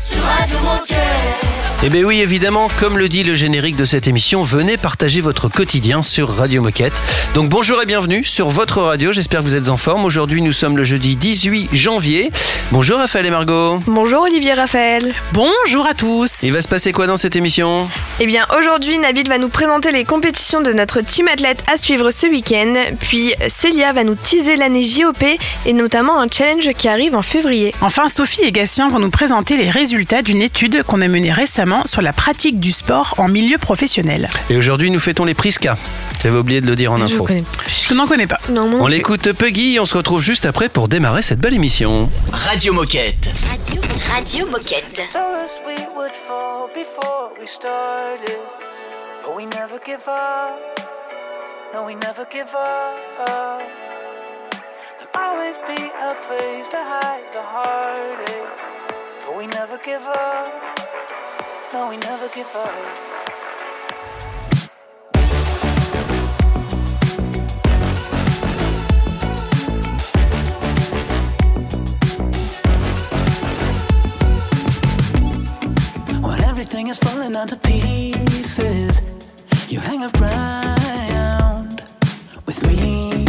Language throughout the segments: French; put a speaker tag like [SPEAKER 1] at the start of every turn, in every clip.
[SPEAKER 1] sur Radio Moquette.
[SPEAKER 2] Eh bien oui, évidemment, comme le dit le générique de cette émission, venez partager votre quotidien sur Radio Moquette. Donc bonjour et bienvenue sur votre radio, j'espère que vous êtes en forme. Aujourd'hui, nous sommes le jeudi 18 janvier. Bonjour Raphaël et Margot.
[SPEAKER 3] Bonjour Olivier Raphaël.
[SPEAKER 4] Bonjour à tous.
[SPEAKER 2] Il va se passer quoi dans cette émission?
[SPEAKER 3] Eh bien aujourd'hui Nabil va nous présenter les compétitions de notre team athlète à suivre ce week-end. Puis Célia va nous teaser l'année JOP et notamment un challenge qui arrive en février.
[SPEAKER 4] Enfin, Sophie et Gatien vont nous présenter les résultats d'une étude qu'on a menée récemment sur la pratique du sport en milieu professionnel.
[SPEAKER 2] Et aujourd'hui, nous fêtons les Priska. J'avais oublié de le dire en intro.
[SPEAKER 4] Je n'en connais pas.
[SPEAKER 3] Non,
[SPEAKER 2] On l'écoute Puggy et on se retrouve juste après pour démarrer cette belle émission.
[SPEAKER 5] Radio Moquette.
[SPEAKER 6] Radio, Radio Moquette.
[SPEAKER 7] told us we would fall before we started. But we never give up. No, we never give up. There'll always be a place to hide the heartache. We never give up. No, we never give up. When everything is falling onto pieces, you hang around with me.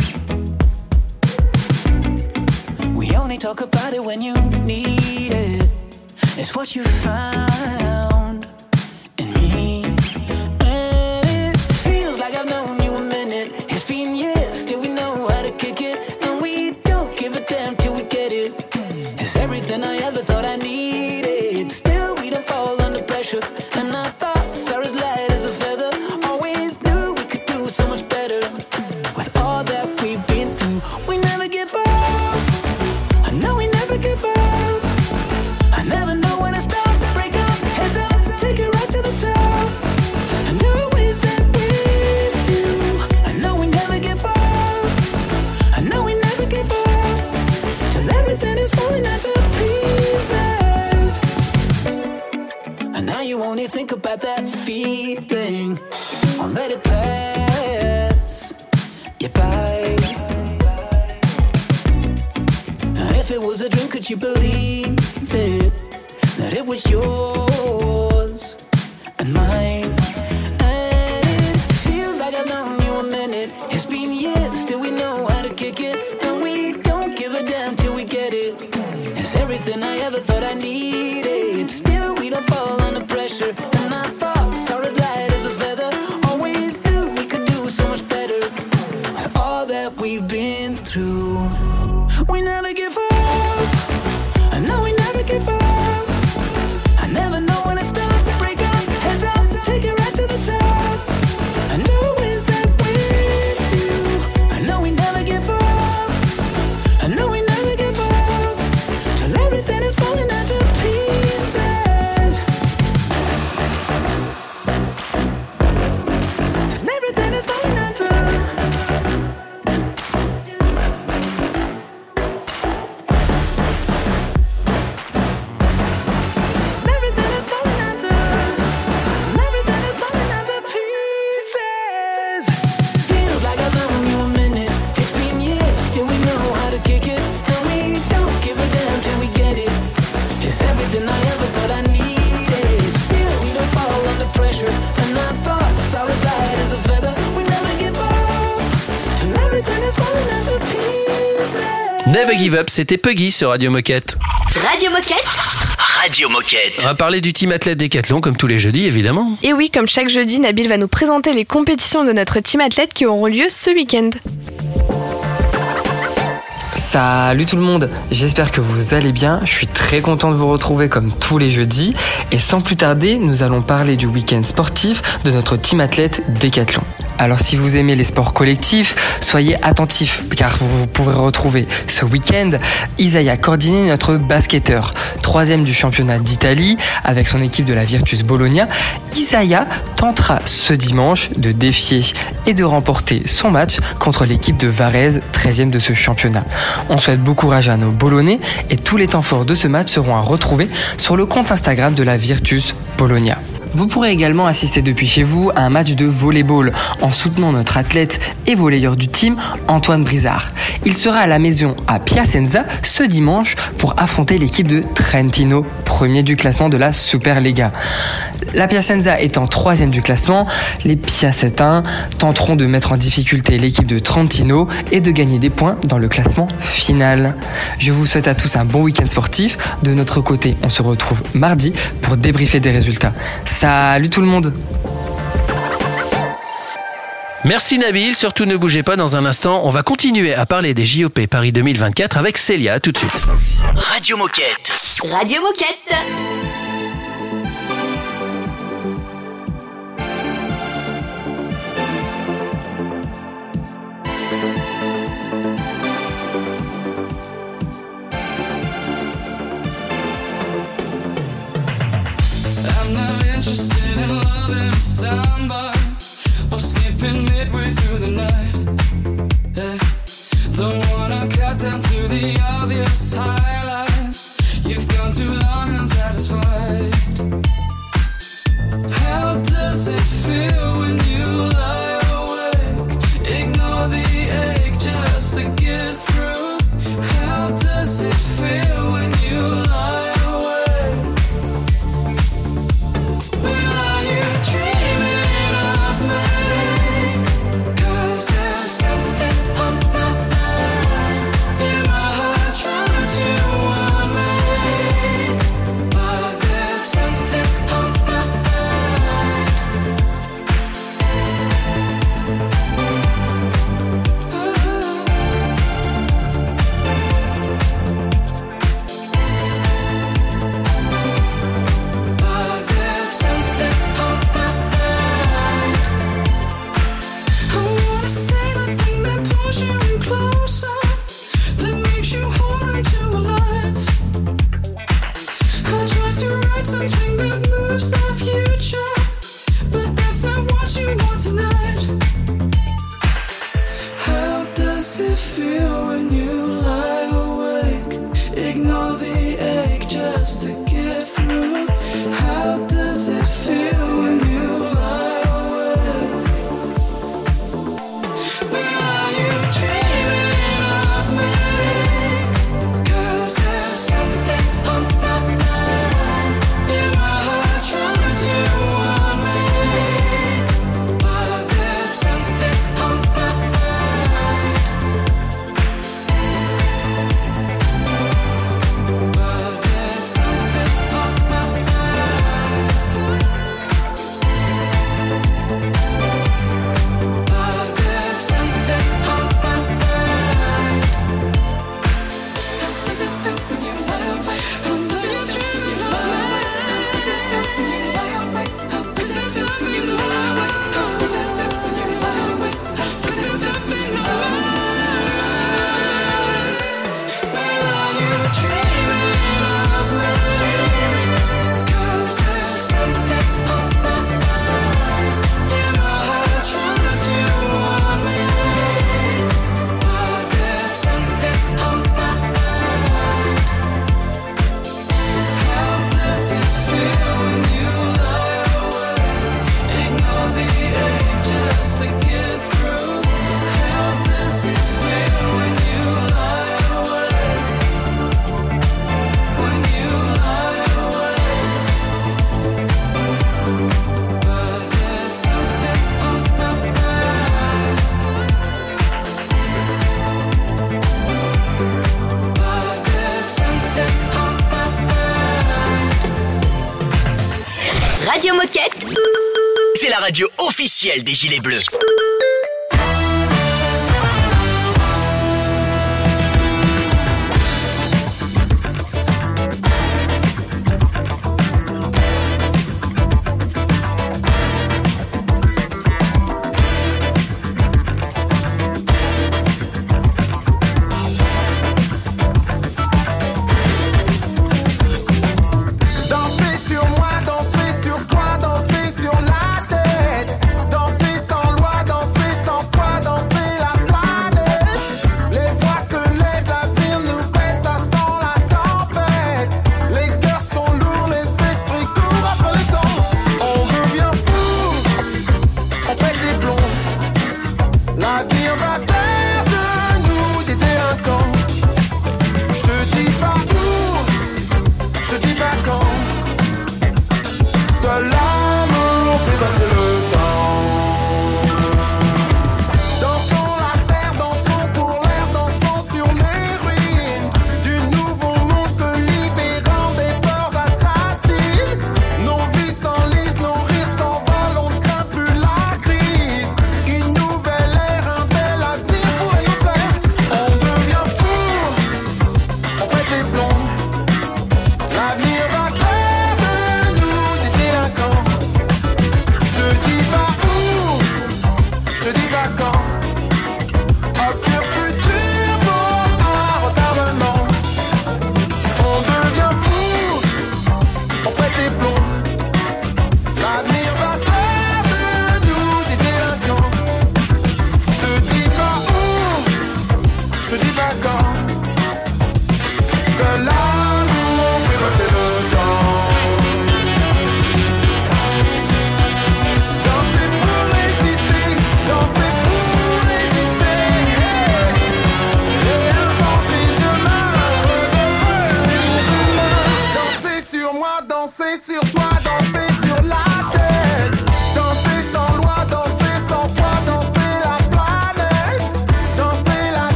[SPEAKER 7] We only talk about it when you need it. It's what you found Give Up,
[SPEAKER 2] c'était Puggy sur Radio Moquette.
[SPEAKER 6] Radio Moquette.
[SPEAKER 5] Radio
[SPEAKER 2] On
[SPEAKER 5] Moquette.
[SPEAKER 2] va parler du team athlète Décathlon comme tous les jeudis évidemment.
[SPEAKER 3] Et oui, comme chaque jeudi, Nabil va nous présenter les compétitions de notre team athlète qui auront lieu ce week-end.
[SPEAKER 8] Salut tout le monde, j'espère que vous allez bien. Je suis très content de vous retrouver comme tous les jeudis. Et sans plus tarder, nous allons parler du week-end sportif de notre team athlète Décathlon. Alors si vous aimez les sports collectifs, soyez attentifs car vous pourrez retrouver ce week-end Isaiah Cordini, notre basketteur, troisième du championnat d'Italie avec son équipe de la Virtus Bologna. Isaiah tentera ce dimanche de défier et de remporter son match contre l'équipe de Varese, 13e de ce championnat. On souhaite beaucoup courage à nos Bologais et tous les temps forts de ce match seront à retrouver sur le compte Instagram de la Virtus Bologna. Vous pourrez également assister depuis chez vous à un match de volleyball en soutenant notre athlète et volleyeur du team, Antoine Brizard. Il sera à la maison à Piacenza ce dimanche pour affronter l'équipe de Trentino, premier du classement de la Superlega. La Piacenza étant troisième du classement, les Piacentins tenteront de mettre en difficulté l'équipe de Trentino et de gagner des points dans le classement final. Je vous souhaite à tous un bon week-end sportif. De notre côté, on se retrouve mardi pour débriefer des résultats. Salut tout le monde
[SPEAKER 2] Merci Nabil, surtout ne bougez pas dans un instant, on va continuer à parler des JOP Paris 2024 avec Célia tout de suite.
[SPEAKER 5] Radio Moquette.
[SPEAKER 6] Radio Moquette.
[SPEAKER 9] Loving somebody or skipping midway through the night. Yeah. Don't wanna cut down to the obvious highlights. You've gone too long unsatisfied. How does it feel you
[SPEAKER 6] Radio Moquette.
[SPEAKER 5] C'est la radio officielle des Gilets Bleus.
[SPEAKER 2] Be back on.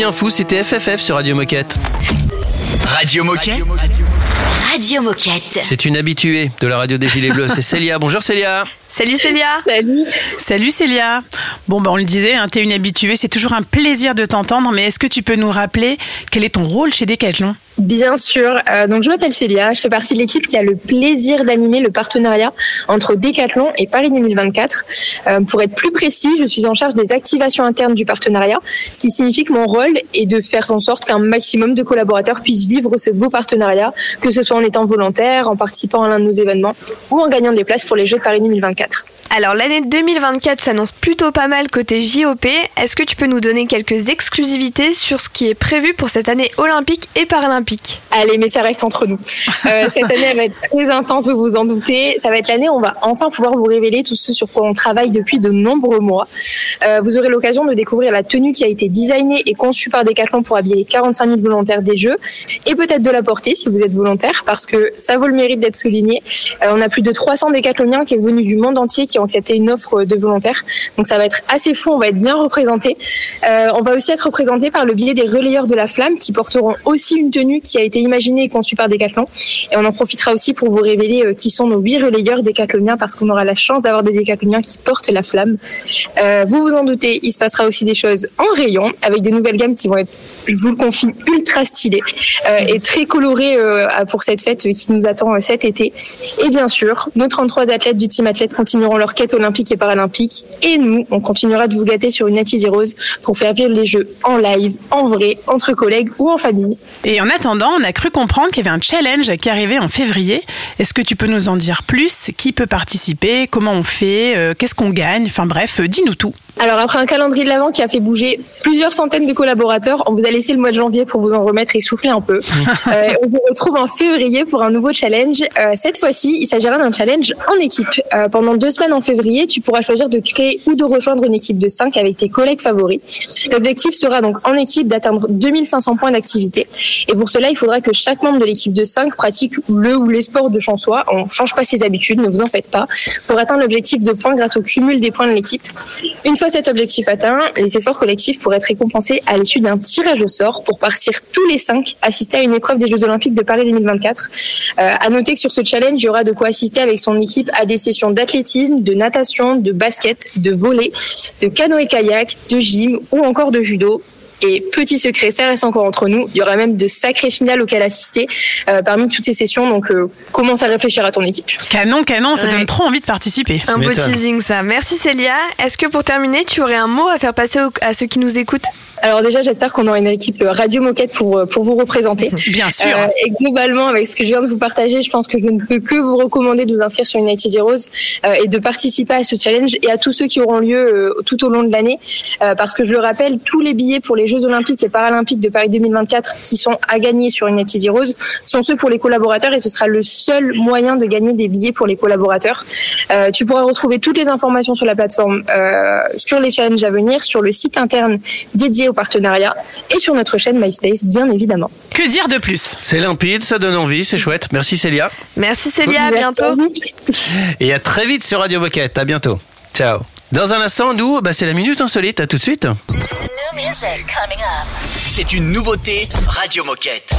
[SPEAKER 2] Devient fou, c'était FFF sur Radio Moquette.
[SPEAKER 5] Radio Moquette.
[SPEAKER 6] Radio Moquette.
[SPEAKER 2] C'est une habituée de la radio des Gilets Bleus, c'est Célia. Bonjour Célia.
[SPEAKER 3] Salut Célia
[SPEAKER 10] Salut.
[SPEAKER 4] Salut Célia. Bon, bah, on le disait, hein, t'es une habituée, c'est toujours un plaisir de t'entendre, mais est-ce que tu peux nous rappeler quel est ton rôle chez Decathlon?
[SPEAKER 10] Bien sûr. Euh, donc, je m'appelle Célia. Je fais partie de l'équipe qui a le plaisir d'animer le partenariat entre Decathlon et Paris 2024. Euh, pour être plus précis, je suis en charge des activations internes du partenariat, ce qui signifie que mon rôle est de faire en sorte qu'un maximum de collaborateurs puissent vivre ce beau partenariat, que ce soit en étant volontaire, en participant à l'un de nos événements ou en gagnant des places pour les Jeux de Paris 2024.
[SPEAKER 3] Alors l'année 2024 s'annonce plutôt pas mal côté JOP. Est-ce que tu peux nous donner quelques exclusivités sur ce qui est prévu pour cette année olympique et paralympique?
[SPEAKER 10] Allez, mais ça reste entre nous. Euh, cette année, elle va être très intense, vous vous en doutez. Ça va être l'année où on va enfin pouvoir vous révéler tout ce sur quoi on travaille depuis de nombreux mois. Euh, vous aurez l'occasion de découvrir la tenue qui a été designée et conçue par Decathlon pour habiller les 45 000 volontaires des Jeux et peut-être de la porter si vous êtes volontaire parce que ça vaut le mérite d'être souligné. Euh, on a plus de 300 Decathloniens qui est venus du monde entier qui ont accepté une offre de volontaires. Donc ça va être assez fou, on va être bien représentés. Euh, on va aussi être représenté par le biais des relayeurs de la flamme qui porteront aussi une tenue qui a été imaginée et conçue par Decathlon. Et on en profitera aussi pour vous révéler euh, qui sont nos huit relayeurs décathloniens parce qu'on aura la chance d'avoir des décathloniens qui portent la flamme. Euh, vous vous en doutez, il se passera aussi des choses en rayon avec des nouvelles gammes qui vont être, je vous le confie, ultra stylées euh, et très colorées euh, pour cette fête qui nous attend euh, cet été. Et bien sûr, nos 33 athlètes du team athlète continueront leur quête olympique et paralympique. Et nous, on continuera de vous gâter sur une Nati Rose pour faire vivre les Jeux en live, en vrai, entre collègues ou en famille.
[SPEAKER 4] Et en attendant, on a cru comprendre qu'il y avait un challenge qui arrivait en février. Est-ce que tu peux nous en dire plus? Qui peut participer? Comment on fait? Qu'est-ce qu'on gagne? Enfin bref, dis-nous tout.
[SPEAKER 10] Alors après un calendrier de l'avant qui a fait bouger plusieurs centaines de collaborateurs, on vous a laissé le mois de janvier pour vous en remettre et souffler un peu. Euh, on vous retrouve en février pour un nouveau challenge. Euh, cette fois-ci, il s'agira d'un challenge en équipe. Euh, pendant deux semaines en février, tu pourras choisir de créer ou de rejoindre une équipe de 5 avec tes collègues favoris. L'objectif sera donc en équipe d'atteindre 2500 points d'activité. Et pour cela, il faudra que chaque membre de l'équipe de 5 pratique le ou les sports de chez soi. On change pas ses habitudes, ne vous en faites pas, pour atteindre l'objectif de points grâce au cumul des points de l'équipe. Une fois cet objectif atteint, les efforts collectifs pourraient être récompensés à l'issue d'un tirage au sort pour partir tous les cinq assister à une épreuve des Jeux Olympiques de Paris 2024. Euh, à noter que sur ce challenge, il y aura de quoi assister avec son équipe à des sessions d'athlétisme, de natation, de basket, de volley, de canoë-kayak, de gym ou encore de judo. Et petit secret, ça reste encore entre nous. Il y aura même de sacrées finales auxquelles assister euh, parmi toutes ces sessions. Donc, euh, commence à réfléchir à ton équipe.
[SPEAKER 4] Canon, canon, ça
[SPEAKER 3] Ouais.
[SPEAKER 4] donne trop envie de participer.
[SPEAKER 3] Un beau teasing ça. Merci Célia. Est-ce que pour terminer, tu aurais un mot à faire passer au- à ceux qui nous écoutent?
[SPEAKER 10] Alors déjà, j'espère qu'on aura une équipe Radio Moquette pour, euh, pour vous représenter.
[SPEAKER 4] Bien sûr.
[SPEAKER 10] Euh, et globalement, avec ce que je viens de vous partager, je pense que je ne peux que vous recommander de vous inscrire sur United Heroes euh, et de participer à ce challenge et à tous ceux qui auront lieu euh, tout au long de l'année. Euh, parce que je le rappelle, tous les billets pour les Jeux Olympiques et Paralympiques de Paris 2024 qui sont à gagner sur United Heroes sont ceux pour les collaborateurs et ce sera le seul moyen de gagner des billets pour les collaborateurs. Euh, tu pourras retrouver toutes les informations sur la plateforme, euh, sur les challenges à venir, sur le site interne dédié au partenariat et sur notre chaîne MySpace, bien évidemment.
[SPEAKER 4] Que dire de plus?
[SPEAKER 2] C'est limpide, ça donne envie, c'est chouette. Merci Célia.
[SPEAKER 3] Merci Célia, à
[SPEAKER 10] Merci
[SPEAKER 3] bientôt.
[SPEAKER 2] Et à très vite sur Radio Moquette. À bientôt. Ciao. Dans un instant, nous, bah, c'est la minute insolite. À tout de suite.
[SPEAKER 5] C'est une nouveauté Radio Moquette.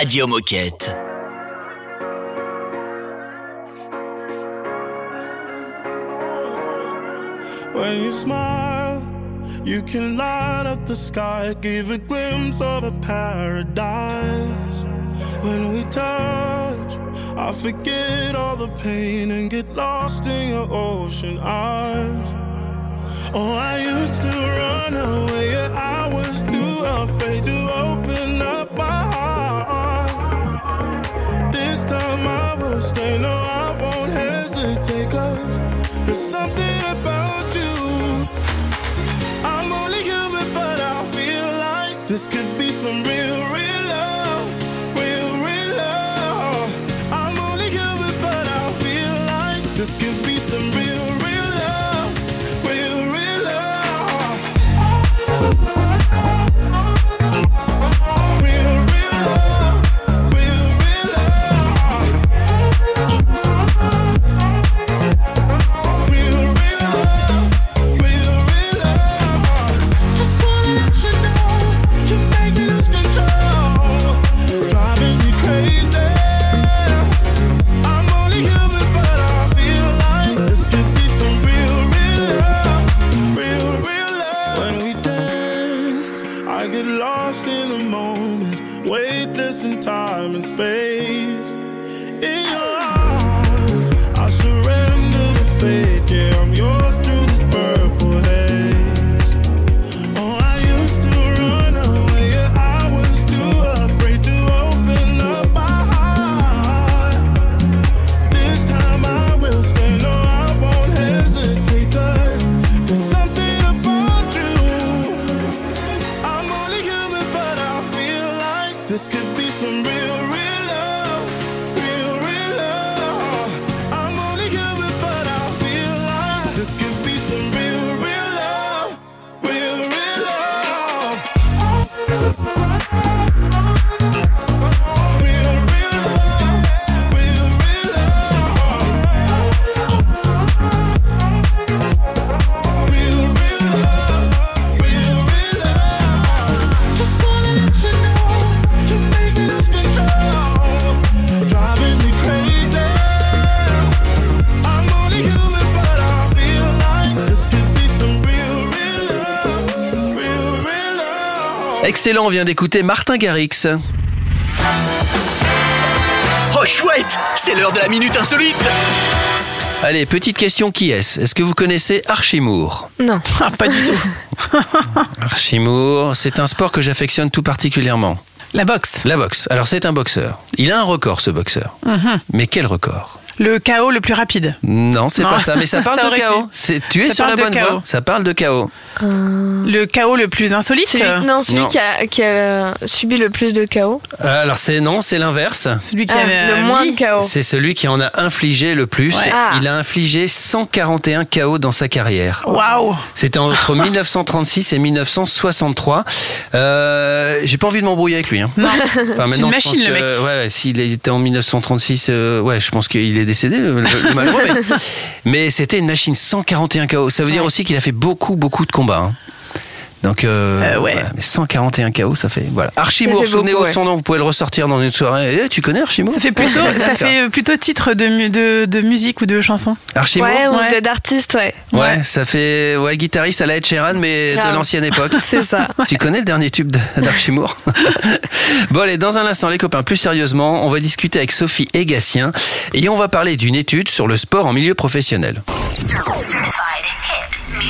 [SPEAKER 6] Radio Moquette.
[SPEAKER 11] When you smile, you can light up the sky, give a glimpse of a paradise. When we touch, I forget all the pain and get lost in your ocean eyes. Oh, I used to run away, I won't there's something about you. I'm only human, but I feel like this could be some real, real
[SPEAKER 2] Excellent, on vient d'écouter Martin Garrix.
[SPEAKER 5] Oh chouette, c'est l'heure de la minute insolite.
[SPEAKER 2] Allez, petite question qui est-ce? Est-ce que vous connaissez Archimour
[SPEAKER 3] Non.
[SPEAKER 4] Ah, pas du tout.
[SPEAKER 2] Archimour, c'est un sport que j'affectionne tout particulièrement.
[SPEAKER 4] La boxe.
[SPEAKER 2] La boxe. Alors c'est un boxeur. Il a un record ce boxeur.
[SPEAKER 4] Mhm.
[SPEAKER 2] Mais quel record?
[SPEAKER 4] Le chaos le plus rapide.
[SPEAKER 2] Non, c'est pas ça, mais ça parle
[SPEAKER 4] Ça
[SPEAKER 2] de chaos. C'est- Tu es
[SPEAKER 4] Ça
[SPEAKER 2] sur la bonne
[SPEAKER 4] chaos.
[SPEAKER 2] voie. Ça parle de chaos.
[SPEAKER 4] Le chaos le plus insolite.
[SPEAKER 3] Celui, non, celui
[SPEAKER 2] Non.
[SPEAKER 3] Qui, a, qui a subi le plus de chaos.
[SPEAKER 2] Euh, Alors c'est non, c'est l'inverse.
[SPEAKER 4] Celui qui
[SPEAKER 3] Ah,
[SPEAKER 4] avait
[SPEAKER 3] le
[SPEAKER 4] euh,
[SPEAKER 3] moins
[SPEAKER 4] mis-
[SPEAKER 3] de chaos.
[SPEAKER 2] C'est celui qui en a infligé le plus.
[SPEAKER 4] Ouais.
[SPEAKER 3] Ah.
[SPEAKER 2] Il a infligé 141 KO dans sa carrière.
[SPEAKER 4] Waouh.
[SPEAKER 2] C'était entre 1936 et 1963. Euh, J'ai pas envie de m'embrouiller avec lui. Hein.
[SPEAKER 4] Non.
[SPEAKER 2] Enfin,
[SPEAKER 4] C'est une machine, le mec.
[SPEAKER 2] Ouais, ouais, s'il était en 1936, euh, ouais, je pense qu'il est décédé, le, le- le malheureux. mais mais c'était une machine 141 KO. Ça veut dire aussi qu'il a fait beaucoup, beaucoup de combats. hein. Donc, euh,
[SPEAKER 4] Euh, ouais.
[SPEAKER 2] voilà, mais 141 KO, ça fait. Voilà. Archimour, souvenez-vous de son nom, vous pouvez le ressortir dans une soirée. Eh, tu connais Archimour
[SPEAKER 4] Ça fait plutôt, ça fait plutôt titre de, mu- de, de musique ou de chanson.
[SPEAKER 2] Archimour
[SPEAKER 3] Ouais, ou d'artiste, ouais.
[SPEAKER 2] Ouais,
[SPEAKER 4] Ouais.
[SPEAKER 2] ça fait ouais, guitariste à la Ed Sheeran, mais
[SPEAKER 3] Grave.
[SPEAKER 2] de l'ancienne époque.
[SPEAKER 3] C'est ça.
[SPEAKER 2] Tu connais le dernier tube d'Archimour Bon, allez, dans un instant, les copains, plus sérieusement, on va discuter avec Sophie et Gatien et on va parler d'une étude sur le sport en milieu professionnel.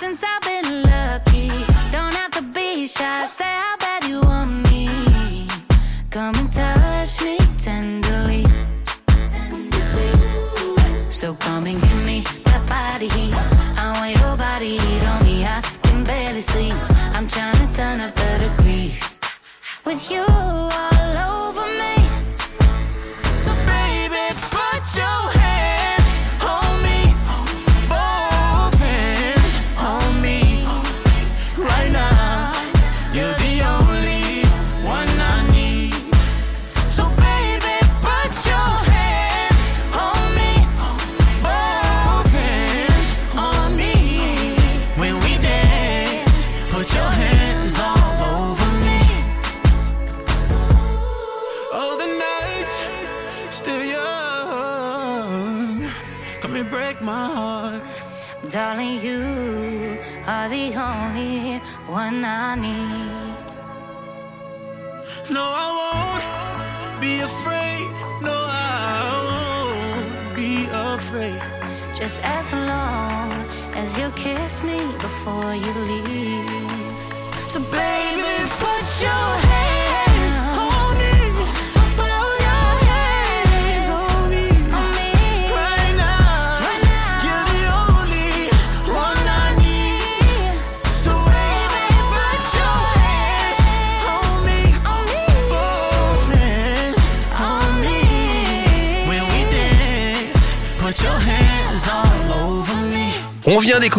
[SPEAKER 12] since I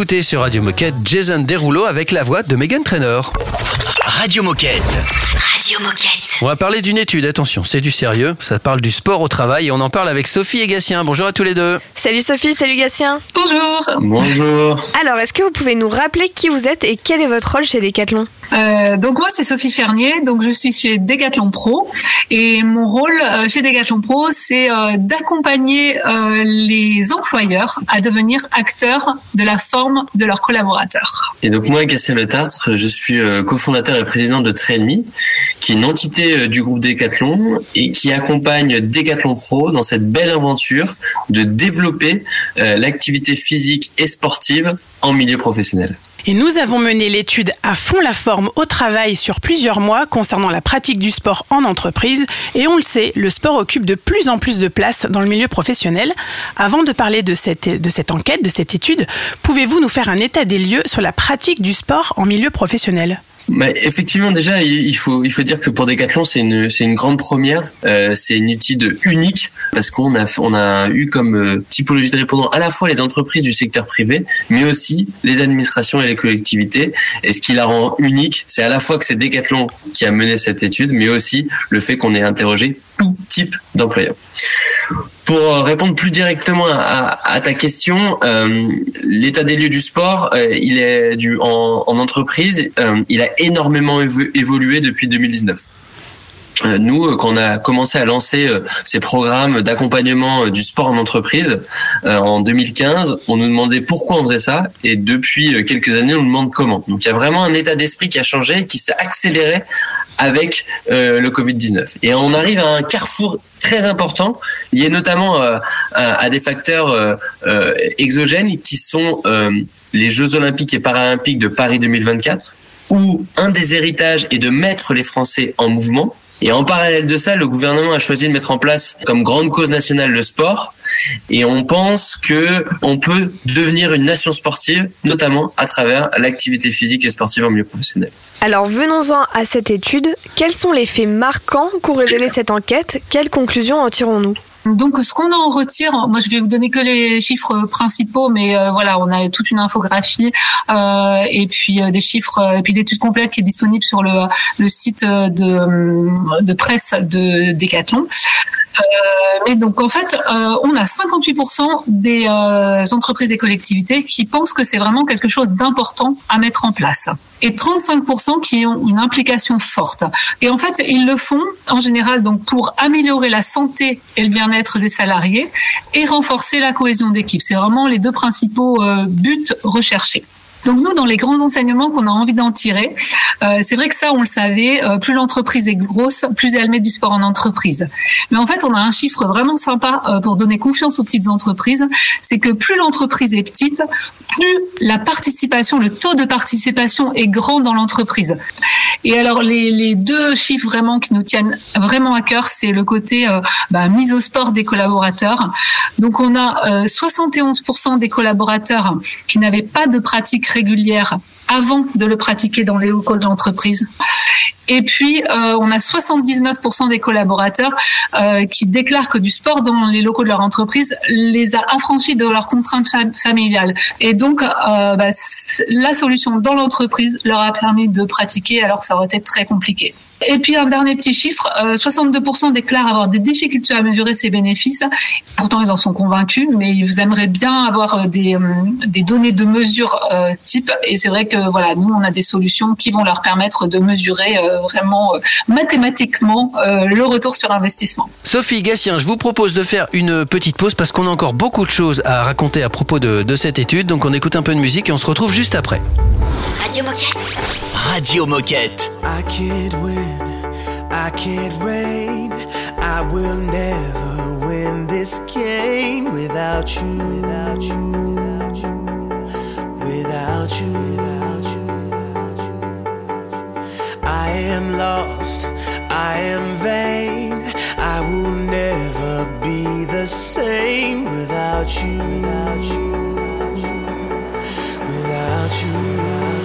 [SPEAKER 2] D'écouter sur Radio Moquette Jason Derulo avec la voix de Megan Trainor.
[SPEAKER 5] Radio Moquette.
[SPEAKER 6] Radio Moquette.
[SPEAKER 2] On va parler d'une étude, attention, c'est du sérieux, ça parle du sport au travail et on en parle avec Sophie et Gatien. Bonjour à tous les deux.
[SPEAKER 3] Salut Sophie, salut Gatien.
[SPEAKER 13] Bonjour.
[SPEAKER 14] Bonjour.
[SPEAKER 3] Alors, est-ce que vous pouvez nous rappeler qui vous êtes et quel est votre rôle chez Decathlon?
[SPEAKER 13] Euh, donc moi c'est Sophie Fernier, donc je suis chez Decathlon Pro et mon rôle euh, chez Decathlon Pro c'est euh, d'accompagner euh, les employeurs à devenir acteurs de la forme de leurs collaborateurs.
[SPEAKER 14] Et donc moi, Gatien Le Tartre, je suis euh, cofondateur et président de Trainme, qui est une entité euh, du groupe Decathlon et qui accompagne Decathlon Pro dans cette belle aventure de développer euh, l'activité physique et sportive en milieu professionnel.
[SPEAKER 4] Et nous avons mené l'étude à fond la forme au travail sur plusieurs mois concernant la pratique du sport en entreprise. Et on le sait, le sport occupe de plus en plus de place dans le milieu professionnel. Avant de parler de cette, de cette enquête, de cette étude, pouvez-vous nous faire un état des lieux sur la pratique du sport en milieu professionnel?
[SPEAKER 14] Effectivement, déjà, il il faut il faut dire que pour Decathlon, c'est une c'est une grande première. Euh, c'est une étude unique parce qu'on a on a eu comme euh, typologie de répondants à la fois les entreprises du secteur privé, mais aussi les administrations et les collectivités. Et ce qui la rend unique, c'est à la fois que c'est Decathlon qui a mené cette étude, mais aussi le fait qu'on ait interrogé tout type d'employeurs. Pour euh, répondre plus directement à, ta question, euh, l'état des lieux du sport, euh, il est du en, en entreprise, il a énormément évo- évolué depuis 2019. Euh, Nous, euh, quand on a commencé à lancer euh, ces programmes d'accompagnement du sport en entreprise en 2015, on nous demandait pourquoi on faisait ça, et depuis quelques années, on nous demande comment. Donc, il y a vraiment un état d'esprit qui a changé, qui s'est accéléré avec le Covid-19. Et on arrive à un carrefour très important, lié notamment à, des facteurs exogènes qui sont les Jeux olympiques et paralympiques de Paris 2024, où un des héritages est de mettre les Français en mouvement. Et en parallèle de ça, le gouvernement a choisi de mettre en place comme grande cause nationale le sport. Et on pense que on peut devenir une nation sportive, notamment à travers l'activité physique et sportive en milieu professionnel.
[SPEAKER 3] Alors venons-en à cette étude. Quels sont les faits marquants qu'ont révélé cette enquête? Quelles conclusions en tirons-nous?
[SPEAKER 13] Donc, ce qu'on en retire, moi, je vais vous donner que les chiffres principaux, mais euh, voilà, on a toute une infographie euh, et puis euh, des chiffres euh, et puis l'étude complète qui est disponible sur le, site euh, de, euh, de presse de Decathlon. Euh, mais donc en fait, euh, on a 58% des euh, entreprises et collectivités qui pensent que c'est vraiment quelque chose d'important à mettre en place, et 35% qui ont une implication forte. Et en fait, ils le font en général donc pour améliorer la santé et le bien-être des salariés et renforcer la cohésion d'équipe. C'est vraiment les deux principaux buts recherchés. Donc nous, dans les grands enseignements qu'on a envie d'en tirer, euh, c'est vrai que ça, on le savait, euh, plus l'entreprise est grosse, plus elle met du sport en entreprise. Mais en fait, on a un chiffre vraiment sympa euh, pour donner confiance aux petites entreprises, c'est que plus l'entreprise est petite, plus la participation, le taux de participation est grand dans l'entreprise. Et alors, les, les deux chiffres vraiment qui nous tiennent vraiment à cœur, c'est le côté euh, bah, mise au sport des collaborateurs. Donc, on a euh, 71% des collaborateurs qui n'avaient pas de pratique régulière avant de le pratiquer dans les locaux de l'entreprise. Et puis, euh, on a 79% des collaborateurs euh, qui déclarent que du sport dans les locaux de leur entreprise les a affranchis de leurs contraintes fam- familiales. Et donc, euh, bah, la solution dans l'entreprise leur a permis de pratiquer alors que ça aurait été très compliqué. Et puis, un dernier petit chiffre, euh, 62% déclarent avoir des difficultés à mesurer ces bénéfices. Pourtant, ils en sont convaincus, mais ils aimeraient bien avoir des, des données de mesure type. Et c'est vrai que voilà, nous, on a des solutions qui vont leur permettre de mesurer euh, vraiment euh, mathématiquement euh, le retour sur investissement.
[SPEAKER 2] Sophie Gatien, je vous propose de faire une petite pause parce qu'on a encore beaucoup de choses à raconter à propos de, de cette étude. Donc on écoute un peu de musique et on se retrouve juste après.
[SPEAKER 6] Radio Moquette.
[SPEAKER 5] Radio Moquette.
[SPEAKER 12] I can't win, I can't reign. I will never win this game without you, without you, without you, without you, without you. Am lost, I am vain. I will never be the same without you, without you, without you, without you.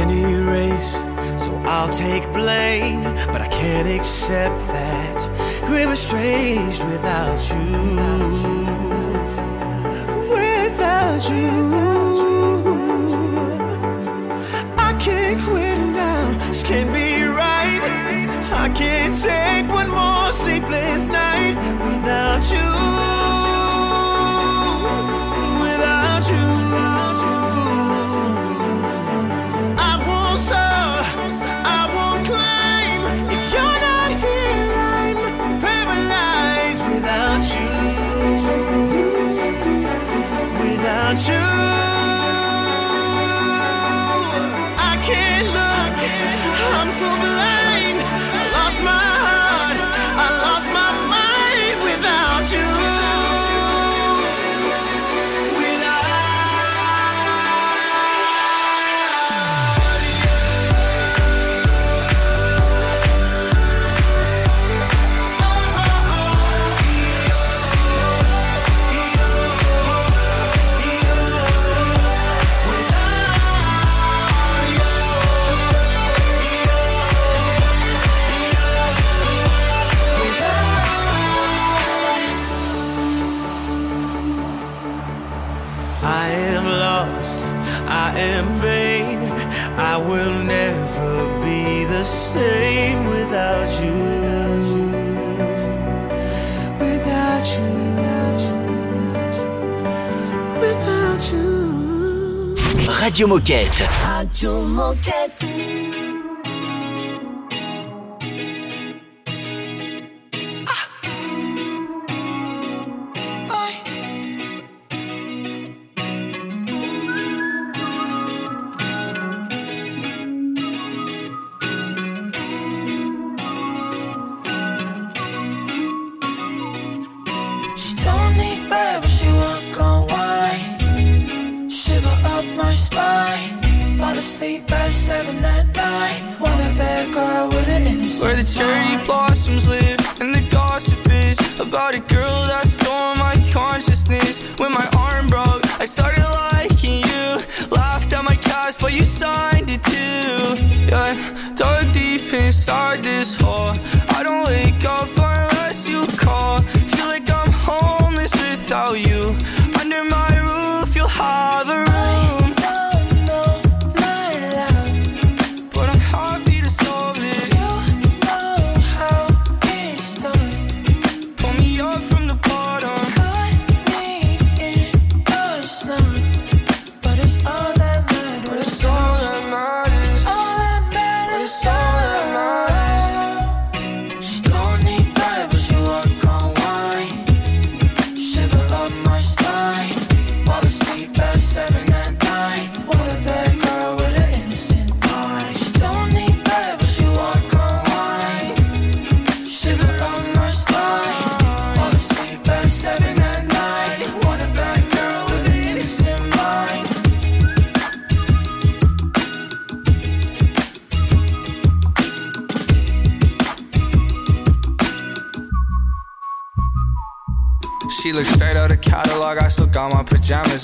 [SPEAKER 12] Can't erase, so I'll take blame. But I can't accept that we're estranged without you. Without you. I can't quit now, this can't be right. I can't take one more sleepless night without you.
[SPEAKER 5] Radio Moquette.
[SPEAKER 1] Radio Moquette.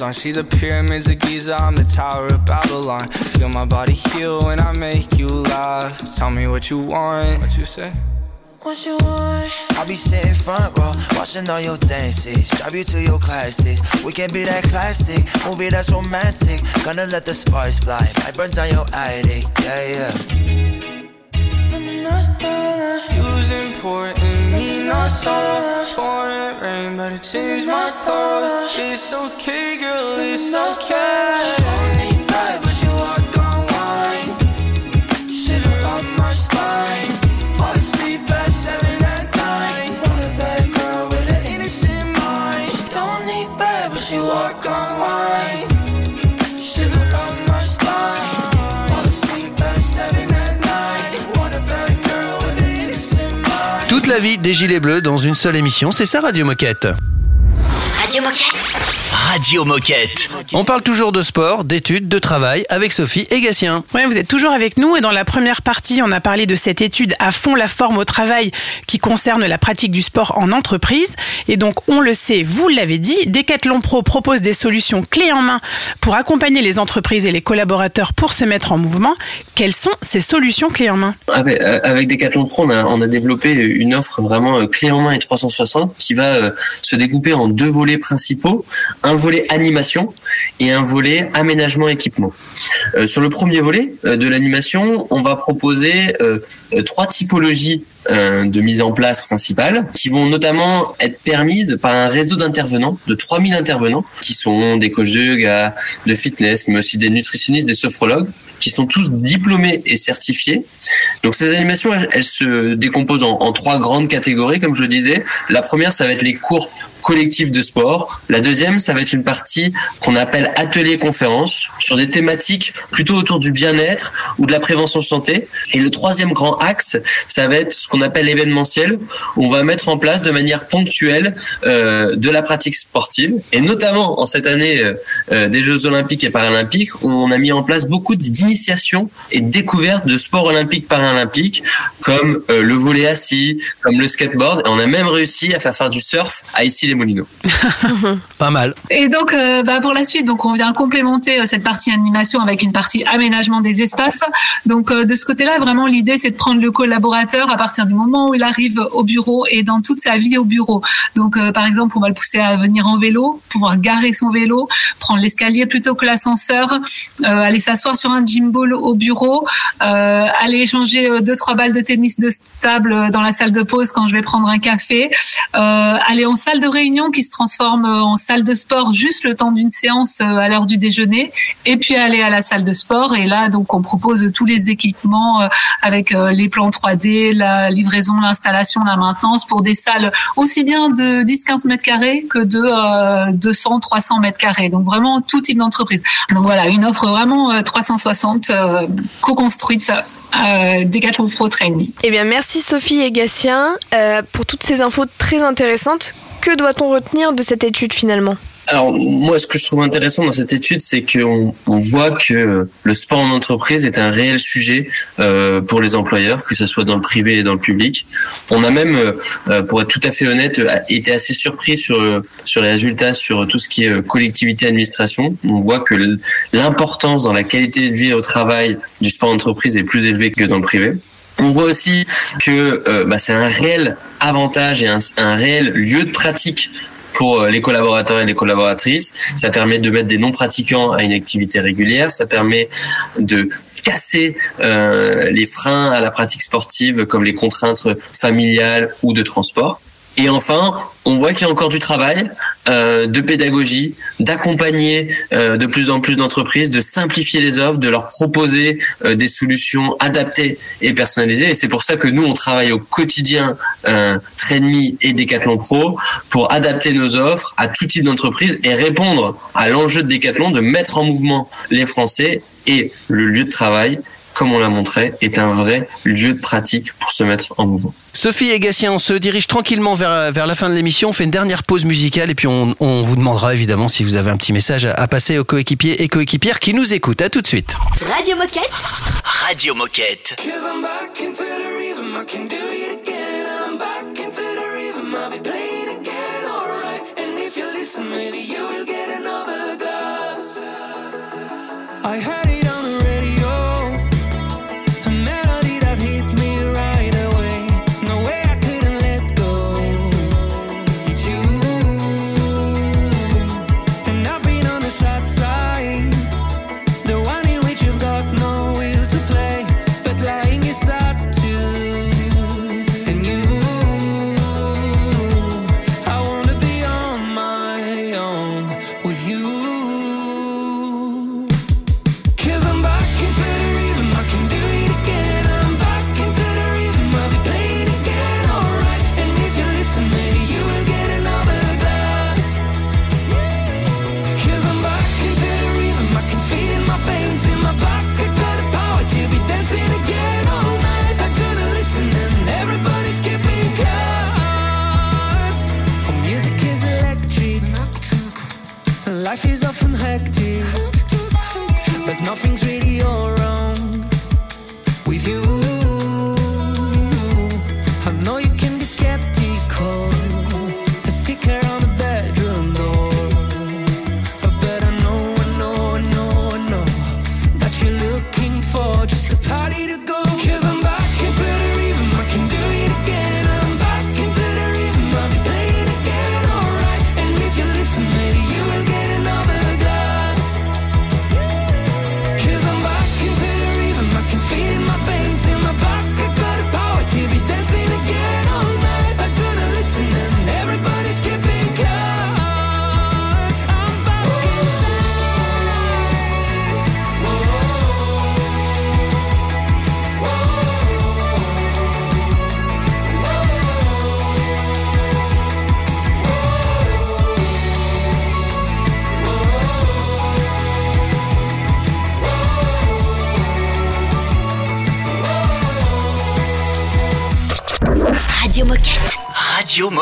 [SPEAKER 15] My
[SPEAKER 16] pajamas on. See the pyramids of Giza, I'm the Tower of Babylon. Feel my body heal when I make you laugh. Tell me what you want. What you say?
[SPEAKER 15] What you want? I'll be sitting front row, watching all your dances. Drive you to your classes. We can be that classic movie that's romantic. Gonna let the sparks fly. Might burn down your attic. Yeah, yeah.
[SPEAKER 16] You's important, I saw that Pouring rain, but it changed my color It's okay, girl, it's okay
[SPEAKER 2] la vie des Gilets Bleus dans une seule émission, c'est ça Radio Moquette.
[SPEAKER 6] Radio Moquette.
[SPEAKER 5] Radio Moquette.
[SPEAKER 2] On parle toujours de sport, d'études, de travail avec Sophie et Gatien.
[SPEAKER 4] Ouais, vous êtes toujours avec nous et dans la première partie, on a parlé de cette étude à fond la forme au travail qui concerne la pratique du sport en entreprise. Et donc, on le sait, vous l'avez dit, Decathlon Pro propose des solutions clés en main pour accompagner les entreprises et les collaborateurs pour se mettre en mouvement. Quelles sont ces solutions clés en main?
[SPEAKER 14] Avec, euh, avec Decathlon Pro, on a, on a développé une offre vraiment euh, clé en main et 360 qui va euh, se découper en deux volets principaux, un volet animation et un volet aménagement équipement. Euh, sur le premier volet euh, de l'animation, on va proposer euh, trois typologies de mise en place principales qui vont notamment être permises par un réseau d'intervenants, de 3000 intervenants, qui sont des coachs de yoga, de fitness, mais aussi des nutritionnistes, des sophrologues, qui sont tous diplômés et certifiés. Donc ces animations, elles, elles se décomposent en, en trois grandes catégories, comme je le disais. La première, ça va être les cours collectifs de sport. La deuxième, ça va être une partie qu'on appelle atelier conférence sur des thématiques plutôt autour du bien-être ou de la prévention santé. Et le troisième grand axe, ça va être ce qu'on appelle l'événementiel. On va mettre en place de manière ponctuelle euh, de la pratique sportive. Et notamment en cette année euh, euh, des Jeux olympiques et paralympiques, on a mis en place beaucoup d'initiations et de découvertes de sports olympiques paralympiques, comme le volet assis, comme le skateboard. Et on a même réussi à faire faire du surf à ici les Molinos.
[SPEAKER 2] Pas mal.
[SPEAKER 13] Et donc, euh, bah, pour la suite, donc on vient complémenter euh, cette partie animation avec une partie aménagement des espaces. Donc, euh, de ce côté-là, vraiment, l'idée, c'est de prendre le collaborateur à partir du moment où il arrive au bureau et dans toute sa vie au bureau. Donc, euh, par exemple, on va le pousser à venir en vélo, pouvoir garer son vélo, prendre l'escalier plutôt que l'ascenseur, euh, aller s'asseoir sur un gym ball au bureau, euh, aller échanger euh, deux trois balles de tennis de table dans la salle de pause quand je vais prendre un café, euh, aller en salle de réunion qui se transforme euh, en salle de sport juste le temps d'une séance euh, à l'heure du déjeuner, et puis aller à la salle de sport. Et là, donc, on propose tous les équipements euh, avec les plans 3D, la livraison, l'installation, la maintenance pour des salles aussi bien de 10-15 mètres carrés que de euh, 200-300 mètres carrés. Donc vraiment tout type d'entreprise. Donc voilà, une offre vraiment euh, 360 euh, co-construite euh, Decathlon Pro Training.
[SPEAKER 3] Eh bien, merci Sophie et Gatien euh, pour toutes ces infos très intéressantes. Que doit-on retenir de cette étude finalement?
[SPEAKER 14] Alors moi, ce que je trouve intéressant dans cette étude, c'est qu'on on voit que le sport en entreprise est un réel sujet euh, pour les employeurs, que ce soit dans le privé et dans le public. On a même, euh, pour être tout à fait honnête, euh, été assez surpris sur euh, sur les résultats sur tout ce qui est euh, collectivité administration. On voit que l'importance dans la qualité de vie au travail du sport en entreprise est plus élevée que dans le privé. On voit aussi que euh, bah, c'est un réel avantage et un réel lieu de pratique pour euh, les collaborateurs et les collaboratrices. Ça permet de mettre des non-pratiquants à une activité régulière. Ça permet de casser euh, les freins à la pratique sportive comme les contraintes familiales ou de transport. Et enfin, on voit qu'il y a encore du travail, euh, de pédagogie, d'accompagner euh, de plus en plus d'entreprises, de simplifier les offres, de leur proposer euh, des solutions adaptées et personnalisées. Et c'est pour ça que nous, on travaille au quotidien, euh, et Decathlon Pro, pour adapter nos offres à tout type d'entreprise et répondre à l'enjeu de Decathlon de mettre en mouvement les Français et le lieu de travail, comme on l'a montré, est un vrai lieu de pratique pour se mettre en mouvement.
[SPEAKER 2] Sophie et Gatien, on se dirige tranquillement vers, vers la fin de l'émission. On fait une dernière pause musicale et puis on, on vous demandera évidemment si vous avez un petit message à, à passer aux coéquipiers et coéquipières qui nous écoutent. À tout de suite.
[SPEAKER 16] Radio Moquette.
[SPEAKER 5] Radio Moquette.
[SPEAKER 7] I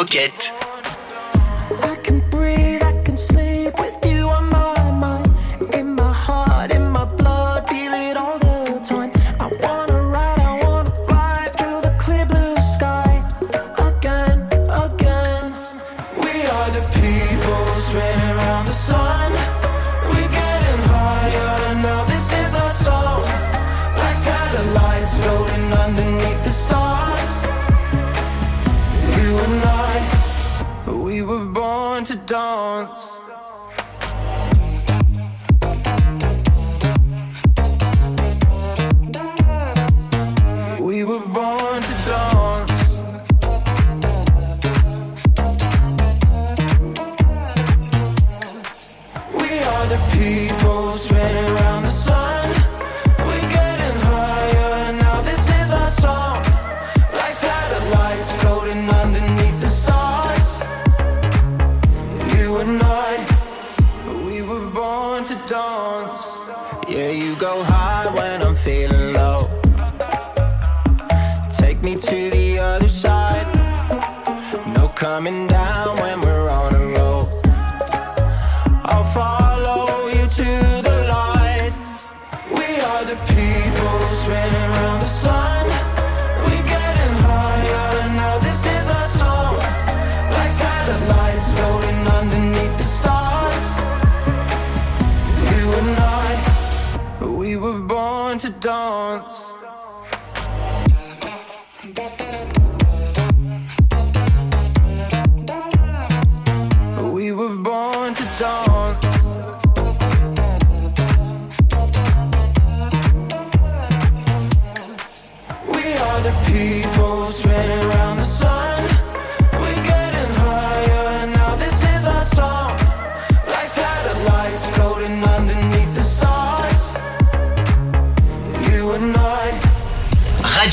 [SPEAKER 7] Radio
[SPEAKER 16] Moquette. dawns.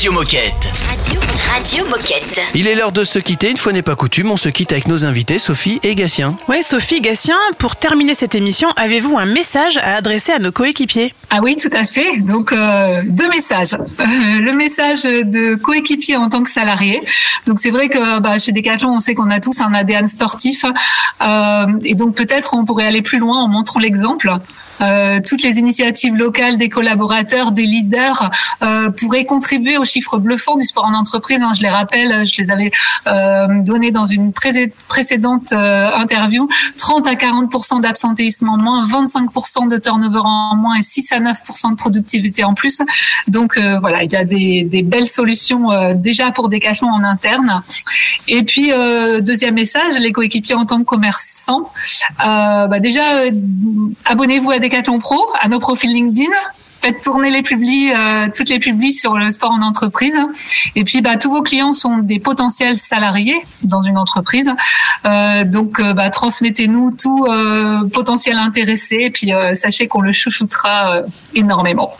[SPEAKER 5] Radio Moquette.
[SPEAKER 17] Radio, Radio Moquette.
[SPEAKER 2] Il est l'heure de se quitter. Une fois n'est pas coutume, on se quitte avec nos invités, Sophie et Gatien.
[SPEAKER 4] Ouais, Sophie Gatien, pour terminer cette émission, avez-vous un message à adresser à nos coéquipiers?
[SPEAKER 13] Ah oui, tout à fait. Donc euh, deux messages. Euh, le message de coéquipier en tant que salarié. Donc c'est vrai que bah, chez Decathlon, on sait qu'on a tous un ADN sportif, Euh, et donc peut-être on pourrait aller plus loin en montrant l'exemple. Euh, toutes les initiatives locales des collaborateurs, des leaders euh, pourraient contribuer aux chiffres bluffants du sport en entreprise. hein. je les rappelle, je les avais euh, donnés dans une pré- précédente euh, interview. 30 à 40 d'absentéisme en moins, 25% de turnover en moins et 6 à 9% de productivité en plus. Donc euh, voilà, il y a des, des belles solutions euh, déjà pour Decathlon en interne. Et puis deuxième message, les coéquipiers en tant que commerçants. Bah déjà, abonnez-vous à Decathlon Pro, à nos profils LinkedIn. Faites tourner les publis, euh, toutes les publis sur le sport en entreprise. Et puis, bah, tous vos clients sont des potentiels salariés dans une entreprise. Euh, donc, euh, bah, transmettez-nous tout euh, potentiel intéressé. Et puis, euh, sachez qu'on le chouchoutera euh, énormément.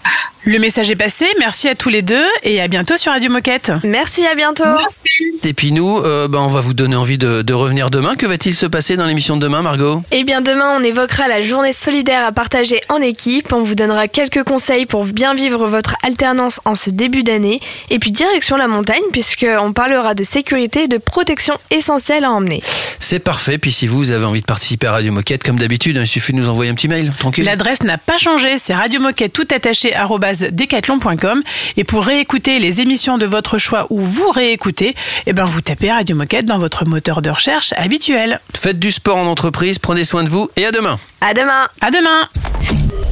[SPEAKER 4] Le message est passé. Merci à tous les deux et à bientôt sur Radio Moquette.
[SPEAKER 3] Merci, à bientôt.
[SPEAKER 13] Merci.
[SPEAKER 2] Et puis nous, euh, bah, on va vous donner envie de, de revenir demain. Que va-t-il se passer dans l'émission de demain, Margot?
[SPEAKER 3] Eh bien demain, on évoquera la journée solidaire à partager en équipe. On vous donnera quelques conseils pour bien vivre votre alternance en ce début d'année. Et puis direction la montagne, puisqu'on parlera de sécurité et de protection essentielle à emmener.
[SPEAKER 2] C'est parfait. Puis si vous avez envie de participer à Radio Moquette, comme d'habitude, il suffit de nous envoyer un petit mail. Tranquille.
[SPEAKER 4] L'adresse n'a pas changé, c'est Radio Moquette tout attaché decathlon.com et pour réécouter les émissions de votre choix ou vous réécouter, eh ben vous tapez Radio Moquette dans votre moteur de recherche habituel.
[SPEAKER 2] Faites du sport en entreprise, prenez soin de vous et à demain.
[SPEAKER 3] À demain.
[SPEAKER 4] À demain.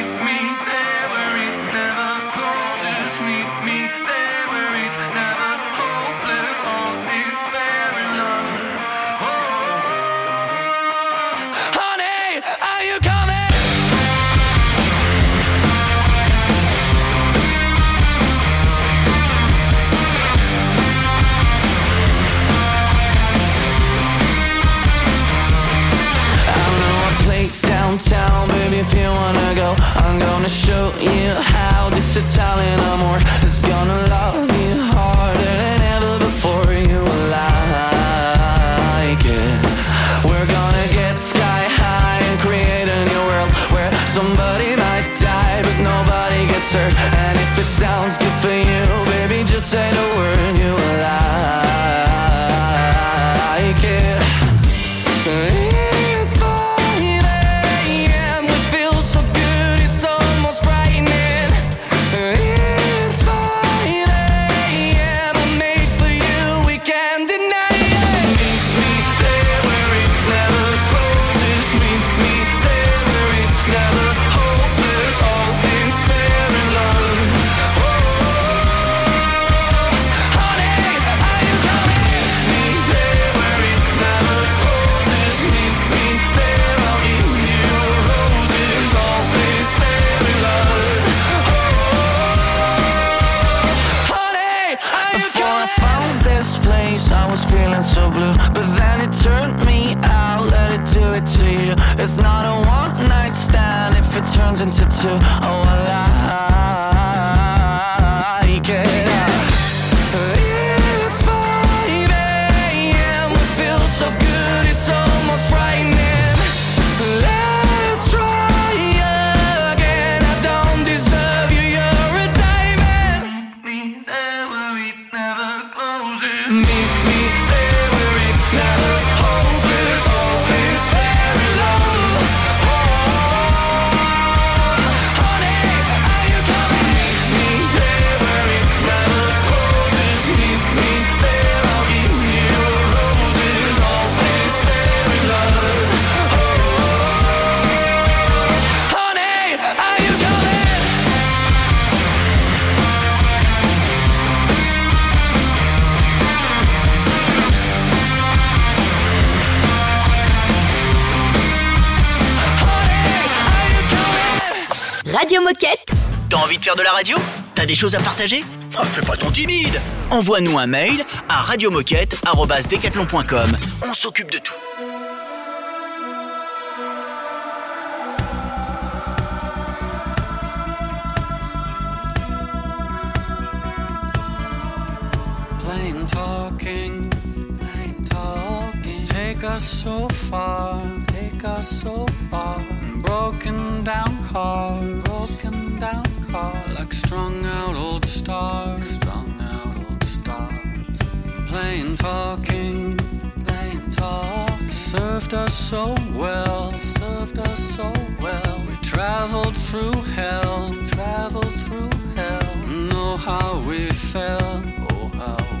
[SPEAKER 16] show you how this Italian amor is gonna love to
[SPEAKER 5] T'as envie de faire de la radio? T'as des choses à partager? Ah, fais pas ton timide Envoie-nous un mail à radiomoquette.com. On s'occupe de tout.
[SPEAKER 18] Plain talking, plain talking, take us so far, take us so far. broken down car, broken down car, like strung out old stars, strung out old stars. Plain talking, plain talk, served us so well, served us so well. We traveled through hell, traveled through hell. Know how we felt, oh how.